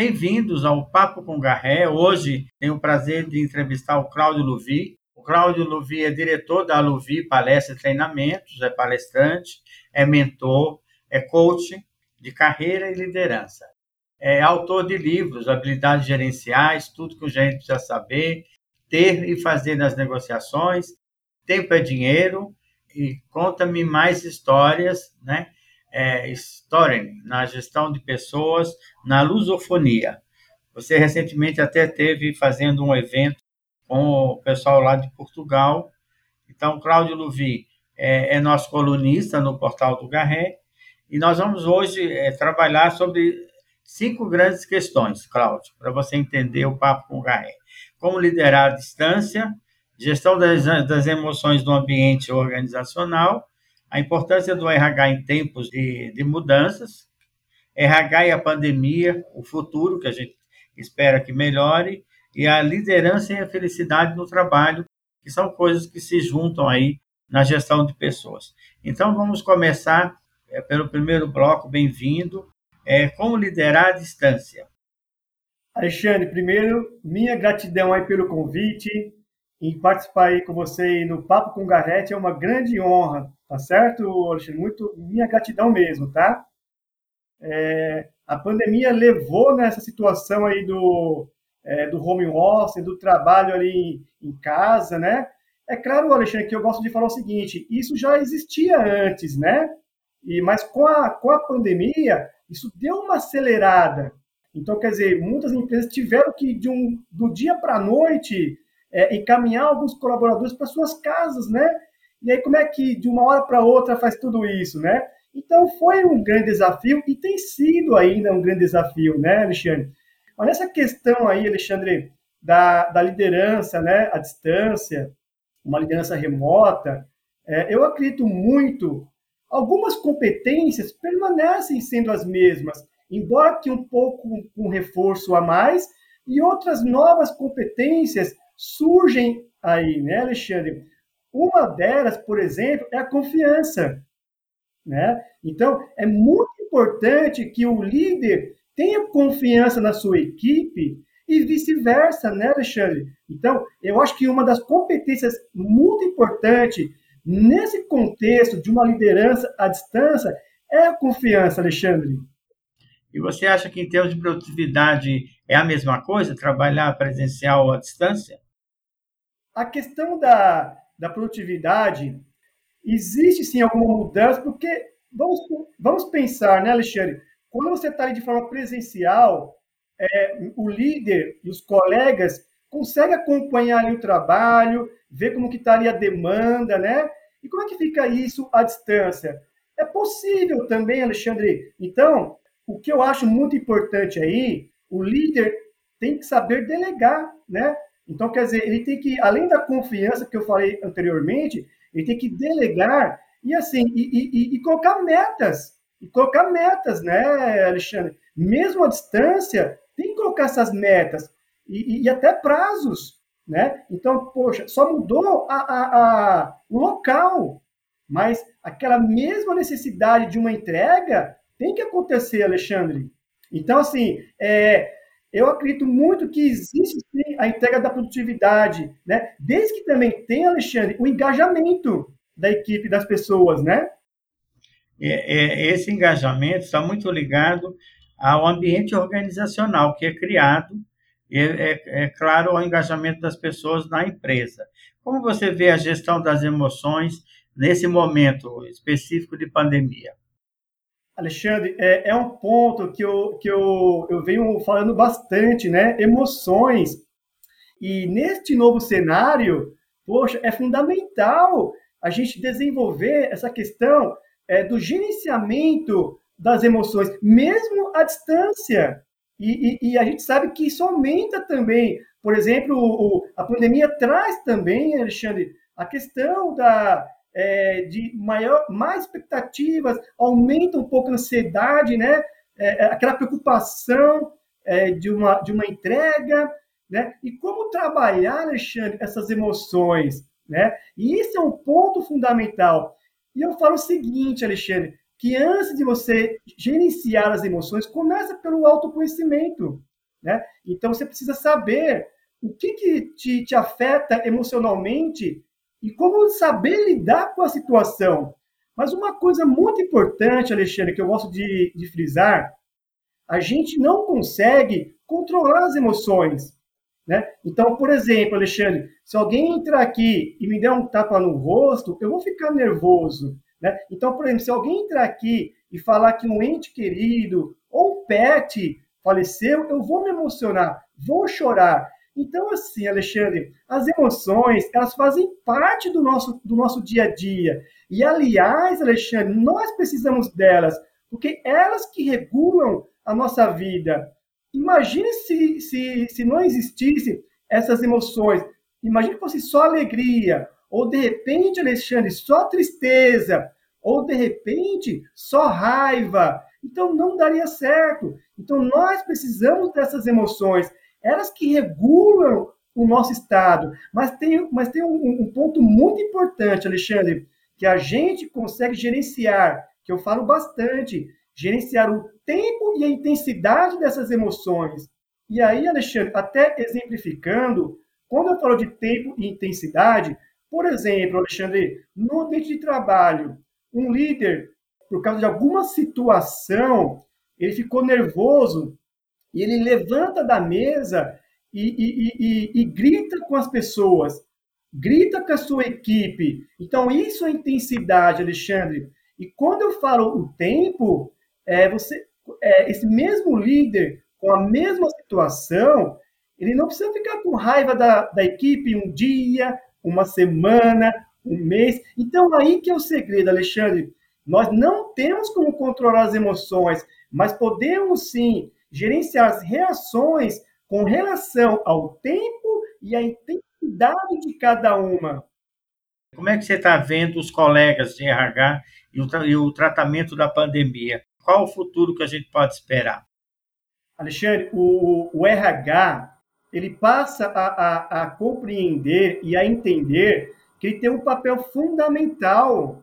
bem-vindos ao Papo com Garré. Hoje tenho o prazer de entrevistar o Cláudio Luvi. O Cláudio Luvi é diretor da Luvi Palestra e Treinamentos, é palestrante, é mentor, é coach de carreira e liderança. É autor de livros, habilidades gerenciais, tudo que o gerente precisa saber, ter e fazer nas negociações. Tempo é dinheiro e conta-me mais histórias, né? É, storytelling na gestão de pessoas, na lusofonia. Você recentemente até teve fazendo um evento com o pessoal lá de Portugal. Então, Cláudio Luvi é, é nosso colunista no portal do Garré e nós vamos hoje é, trabalhar sobre cinco grandes questões, Cláudio, para você entender o papo com o Garré. Como liderar a distância, gestão das, das emoções no ambiente organizacional, a importância do RH em tempos de, de mudanças, RH e a pandemia, o futuro que a gente espera que melhore, e a liderança e a felicidade no trabalho, que são coisas que se juntam aí na gestão de pessoas. Então, vamos começar é, pelo primeiro bloco, bem-vindo, é, como liderar à distância. Alexandre, primeiro, minha gratidão aí pelo convite, em participar aí com você no Papo com Garrete é uma grande honra, tá certo, Alexandre? Muito, minha gratidão mesmo, tá? É, a pandemia levou nessa situação aí do, é, do home office, do trabalho ali em, casa, né? É claro, Alexandre, que eu gosto de falar o seguinte: isso já existia antes, né? E, mas com a, com a pandemia, isso deu uma acelerada. Então, quer dizer, muitas empresas tiveram que, de um, do dia para a noite, é, encaminhar alguns colaboradores para suas casas, né? E aí, como é que de uma hora para outra faz tudo isso, né? Então, foi um grande desafio e tem sido ainda um grande desafio, né, Alexandre? Mas nessa questão aí, Alexandre, da, da liderança, né, à distância, uma liderança remota, é, eu acredito muito. Algumas competências permanecem sendo as mesmas, embora que um pouco um reforço a mais, e outras novas competências surgem aí, né, Alexandre? Uma delas, por exemplo, é a confiança. Né? Então, é muito importante que o líder tenha confiança na sua equipe e vice-versa, né, Alexandre? Então, eu acho que uma das competências muito importantes nesse contexto de uma liderança à distância é a confiança, Alexandre. E você acha que, em termos de produtividade, é a mesma coisa, trabalhar presencial à distância? A questão da, da produtividade, existe sim alguma mudança, porque vamos, vamos pensar, né, Alexandre? Quando você está de forma presencial, é, o líder e os colegas conseguem acompanhar ali o trabalho, ver como que está ali a demanda, né? E como é que fica isso à distância? É possível também, Alexandre. Então, o que eu acho muito importante aí, o líder tem que saber delegar, né? Então, quer dizer, ele tem que, além da confiança que eu falei anteriormente, ele tem que delegar e assim, e, e, e colocar metas e colocar metas, né, Alexandre? Mesmo à distância, tem que colocar essas metas e, e até prazos, né? Então, poxa, só mudou a, a, a, o local, mas aquela mesma necessidade de uma entrega tem que acontecer, Alexandre. Então, assim, é, eu acredito muito que existe sim a entrega da produtividade, né? Desde que também tem, Alexandre, o engajamento da equipe, das pessoas, né? É, é, esse engajamento está muito ligado ao ambiente organizacional que é criado, é, é, é claro, ao engajamento das pessoas na empresa. Como você vê a gestão das emoções nesse momento específico de pandemia? Alexandre, é, é, um ponto que, eu, que eu, eu venho falando bastante, né? Emoções. E neste novo cenário, poxa, é fundamental a gente desenvolver essa questão é, do gerenciamento das emoções, mesmo à distância. E, e, e, a gente sabe que isso aumenta também. Por exemplo, o, a pandemia traz também, Alexandre, a questão da, é, de maior, mais expectativas, aumenta um pouco a ansiedade, né? É, é, aquela preocupação é, de, uma, de uma entrega, né? E como trabalhar, Alexandre, essas emoções, né? E isso é um ponto fundamental. E eu falo o seguinte, Alexandre, que antes de você gerenciar as emoções, começa pelo autoconhecimento. né? Então você precisa saber o que, que te, te afeta emocionalmente e como saber lidar com a situação. Mas uma coisa muito importante, Alexandre, que eu gosto de, de frisar, a gente não consegue controlar as emoções. Né? Então, por exemplo, Alexandre, se alguém entrar aqui e me der um tapa no rosto, eu vou ficar nervoso. Né? Então, por exemplo, se alguém entrar aqui e falar que um ente querido ou um pet faleceu, eu vou me emocionar, vou chorar. Então, assim, Alexandre, as emoções, elas fazem parte do nosso, do nosso dia a dia. E, aliás, Alexandre, nós precisamos delas, porque elas que regulam a nossa vida. Imagine se, se, se não existissem essas emoções. Imagine que fosse só alegria, ou de repente, Alexandre, só tristeza, ou de repente, só raiva. Então não daria certo. Então nós precisamos dessas emoções, elas que regulam o nosso estado. Mas tem, mas tem um, um ponto muito importante, Alexandre, que a gente consegue gerenciar, que eu falo bastante, gerenciar o tempo e a intensidade dessas emoções. E aí, Alexandre, até exemplificando, quando eu falo de tempo e intensidade, por exemplo, Alexandre, no ambiente de trabalho, um líder, por causa de alguma situação, ele ficou nervoso e ele levanta da mesa e, e, e, e, grita com as pessoas, grita com a sua equipe. Então, isso é intensidade, Alexandre. E quando eu falo o tempo, é, você, é, esse mesmo líder, com a mesma situação, ele não precisa ficar com raiva da, da equipe um dia, uma semana, um mês. Então, aí que é o segredo, Alexandre. Nós não temos como controlar as emoções, mas podemos sim gerenciar as reações com relação ao tempo e à intensidade de cada uma. Como é que você está vendo os colegas de RH e o, e o tratamento da pandemia? Qual o futuro que a gente pode esperar? Alexandre, o, o RH ele passa a, a, a, compreender e a entender que ele tem um papel fundamental.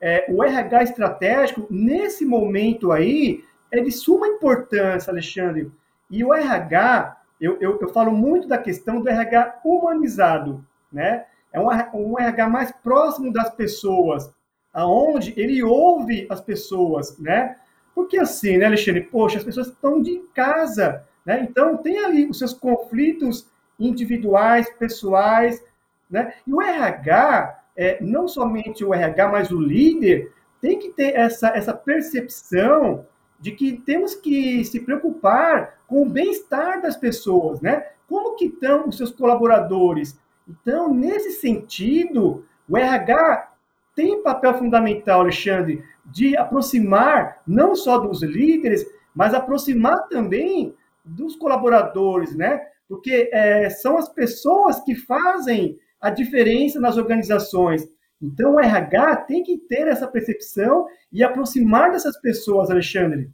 É, o RH estratégico, nesse momento aí, é de suma importância, Alexandre. E o RH, eu, eu, eu falo muito da questão do RH humanizado, né? É um, um RH mais próximo das pessoas, aonde ele ouve as pessoas, né? Porque assim, né, Alexandre? Poxa, as pessoas estão de casa, né? Então, tem ali os seus conflitos individuais, pessoais, né? E o RH, é, não somente o RH, mas o líder, tem que ter essa, essa percepção de que temos que se preocupar com o bem-estar das pessoas, né? Como que estão os seus colaboradores? Então, nesse sentido, o RH tem papel fundamental, Alexandre, de aproximar não só dos líderes, mas aproximar também dos colaboradores, né? Porque é, são as pessoas que fazem a diferença nas organizações. Então, o RH tem que ter essa percepção e aproximar dessas pessoas, Alexandre.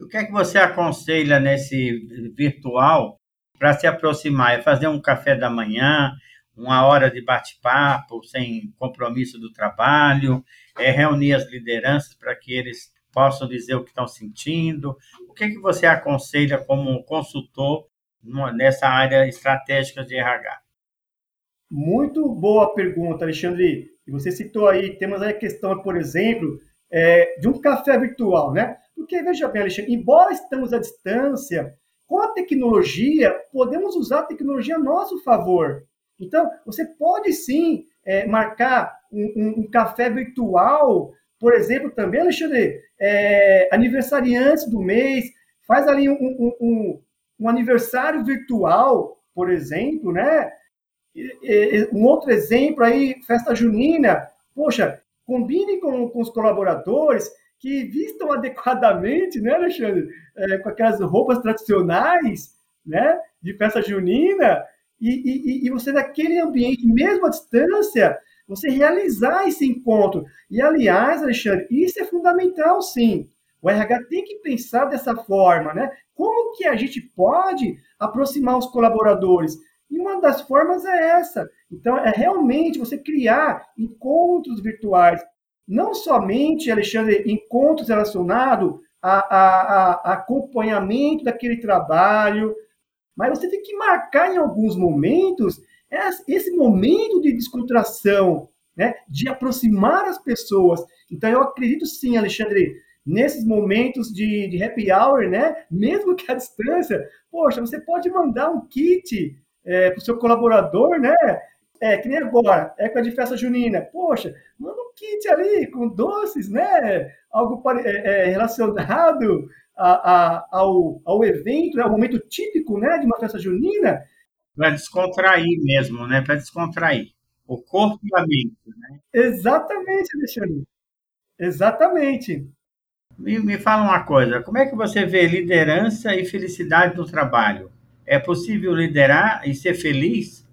O que é que você aconselha nesse virtual para se aproximar? É fazer um café da manhã, uma hora de bate-papo, sem compromisso do trabalho, é reunir as lideranças para que eles possam dizer o que estão sentindo. O que, é que você aconselha como consultor nessa área estratégica de RH? Muito boa pergunta, Alexandre. Você citou aí, temos aí a questão, por exemplo, é, de um café virtual, né? Porque, veja bem, Alexandre, embora estamos à distância, com a tecnologia, podemos usar a tecnologia a nosso favor. Então, você pode sim é, marcar um, um, um, café virtual, por exemplo, também, Alexandre, é, aniversariantes do mês, faz ali um, um aniversário virtual, por exemplo, né? Um outro exemplo aí, festa junina. Poxa, combine com, com os colaboradores que vistam adequadamente, né, Alexandre? É, com aquelas roupas tradicionais, né? De festa junina. E, e, e você, naquele ambiente, mesmo à distância, você realizar esse encontro. E, aliás, Alexandre, isso é fundamental, sim. O RH tem que pensar dessa forma, né? Como que a gente pode aproximar os colaboradores? E uma das formas é essa. Então, é realmente você criar encontros virtuais. Não somente, Alexandre, encontros relacionados a, a, a acompanhamento daquele trabalho, mas você tem que marcar em alguns momentos esse momento de descontração, né, de aproximar as pessoas. Então, eu acredito sim, Alexandre, nesses momentos de, de happy hour, né, mesmo que à distância, poxa, você pode mandar um kit é, para o seu colaborador, né, é, que nem agora, época de festa junina. Poxa, manda um kit ali com doces, né? Algo é, é, relacionado a, a, ao, ao evento, né? ao momento típico né? de uma festa junina. Para descontrair mesmo, né? Para descontrair. O corpo e a mente, né? Exatamente, Alexandre. Exatamente. Me, me fala uma coisa, como é que você vê liderança e felicidade no trabalho? É possível liderar e ser feliz?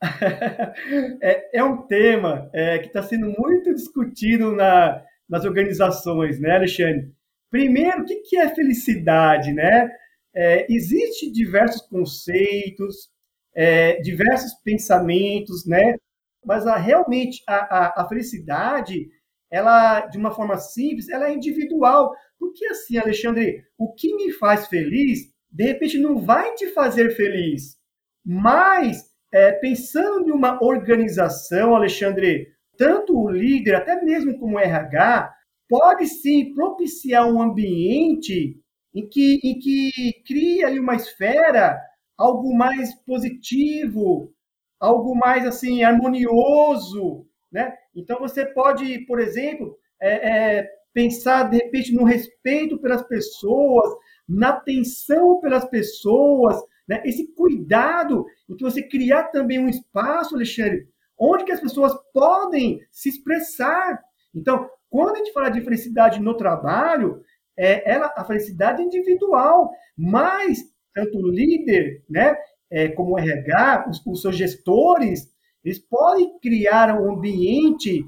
é, é, um tema é, que está sendo muito discutido na, nas organizações, né, Alexandre? Primeiro, o que, que é felicidade, né? É, Existem diversos conceitos, é, diversos pensamentos, né? Mas a, realmente a, a, a, felicidade, ela, de uma forma simples, ela é individual. Porque assim, Alexandre, o que me faz feliz, de repente não vai te fazer feliz, mas é, pensando em uma organização, Alexandre, tanto o líder, até mesmo como o RH, pode sim propiciar um ambiente em que, em que cria ali uma esfera algo mais positivo, algo mais assim harmonioso, né? Então você pode, por exemplo, é, é, pensar de repente no respeito pelas pessoas, na atenção pelas pessoas, né? Esse cuidado em que você criar também um espaço, Alexandre, onde que as pessoas podem se expressar. Então, quando a gente fala de felicidade no trabalho, é, ela, a felicidade individual, mas tanto o líder, né, é, como o RH, os, os seus gestores, eles podem criar um ambiente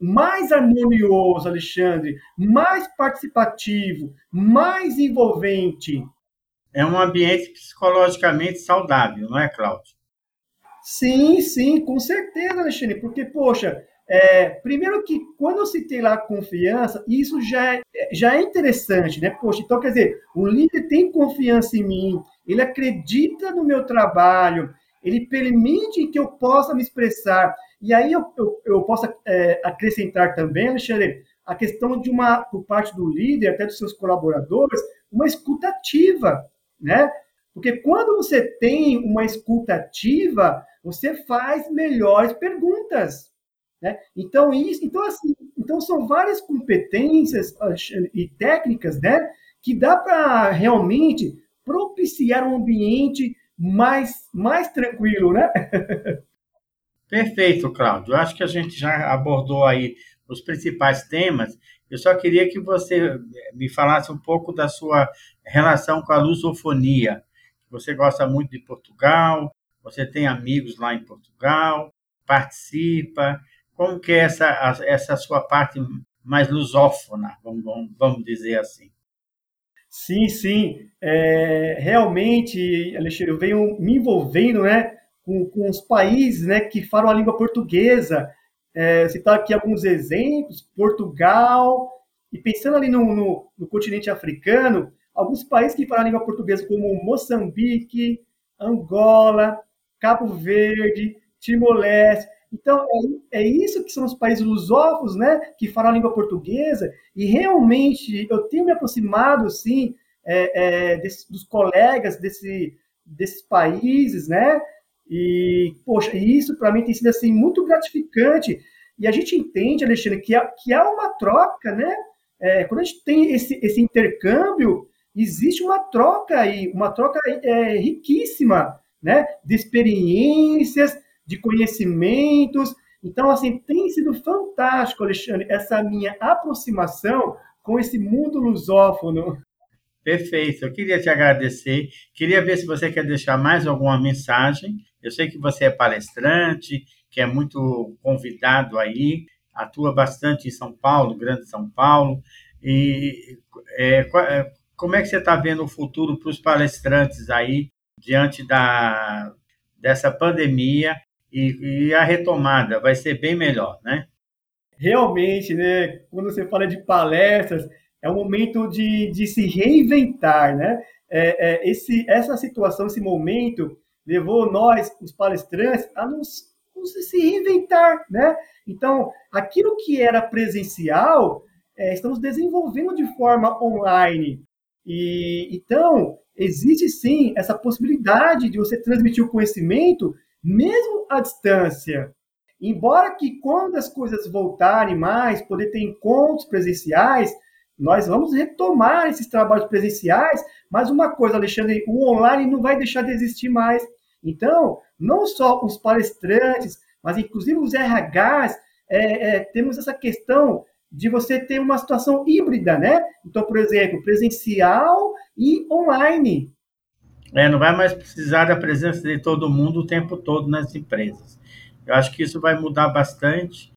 mais harmonioso, Alexandre, mais participativo, mais envolvente, é um ambiente psicologicamente saudável, não é, Cláudio? Sim, sim, com certeza, Alexandre, porque, poxa, é, primeiro que quando eu citei lá confiança, isso já é, já é interessante, né? Poxa, então quer dizer, o líder tem confiança em mim, ele acredita no meu trabalho, ele permite que eu possa me expressar. E aí eu, eu, eu posso é, acrescentar também, Alexandre, a questão de uma, por parte do líder, até dos seus colaboradores, uma escutativa né? Porque quando você tem uma escuta ativa, você faz melhores perguntas, né? Então isso, então assim, então são várias competências e técnicas, né, que dá para realmente propiciar um ambiente mais mais tranquilo, né? Perfeito, Cláudio. Eu acho que a gente já abordou aí os principais temas. Eu só queria que você me falasse um pouco da sua relação com a lusofonia. Você gosta muito de Portugal, você tem amigos lá em Portugal, participa. Como que é essa, essa sua parte mais lusófona, vamos, vamos dizer assim? Sim, sim. É, realmente, Alexandre, eu venho me envolvendo né, com, com os países né, que falam a língua portuguesa. É, citar aqui alguns exemplos: Portugal, e pensando ali no, no, no continente africano, alguns países que falam a língua portuguesa, como Moçambique, Angola, Cabo Verde, Timor-Leste. Então, é, é, isso que são os países lusófonos, né, que falam a língua portuguesa, e realmente eu tenho me aproximado, sim, é, é, desse, dos colegas desse, desses países, né, e, poxa, isso para mim tem sido, assim, muito gratificante, e a gente entende, Alexandre, que há, que há uma troca, né, é, quando a gente tem esse, esse intercâmbio, existe uma troca aí, uma troca é, riquíssima, né? De experiências, de conhecimentos. Então, assim, tem sido fantástico, Alexandre, essa minha aproximação com esse mundo lusófono. Perfeito, eu queria te agradecer. Queria ver se você quer deixar mais alguma mensagem. Eu sei que você é palestrante, que é muito convidado aí, atua bastante em São Paulo, Grande São Paulo. E é, é como é que você está vendo o futuro para os palestrantes aí, diante da, dessa pandemia e, e, a retomada? Vai ser bem melhor, né? Realmente, né? Quando você fala de palestras, é um momento de, de se reinventar, né? É, é, esse, essa situação, esse momento, levou nós, os palestrantes, a nos, nos se reinventar, né? Então, aquilo que era presencial, é, estamos desenvolvendo de forma online. E então, existe sim essa possibilidade de você transmitir o conhecimento mesmo à distância. Embora que quando as coisas voltarem mais, poder ter encontros presenciais, nós vamos retomar esses trabalhos presenciais, mas uma coisa, Alexandre, o online não vai deixar de existir mais. Então, não só os palestrantes, mas inclusive os RHs, é, é, temos essa questão de você ter uma situação híbrida, né? Então, por exemplo, presencial e online. É, não vai mais precisar da presença de todo mundo o tempo todo nas empresas. Eu acho que isso vai mudar bastante.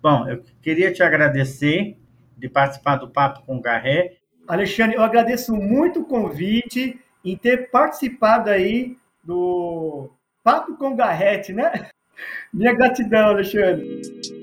Bom, eu queria te agradecer de participar do Papo com Garré. Alexandre, eu agradeço muito o convite em ter participado aí do Papo com Garrete, né? Minha gratidão, Alexandre.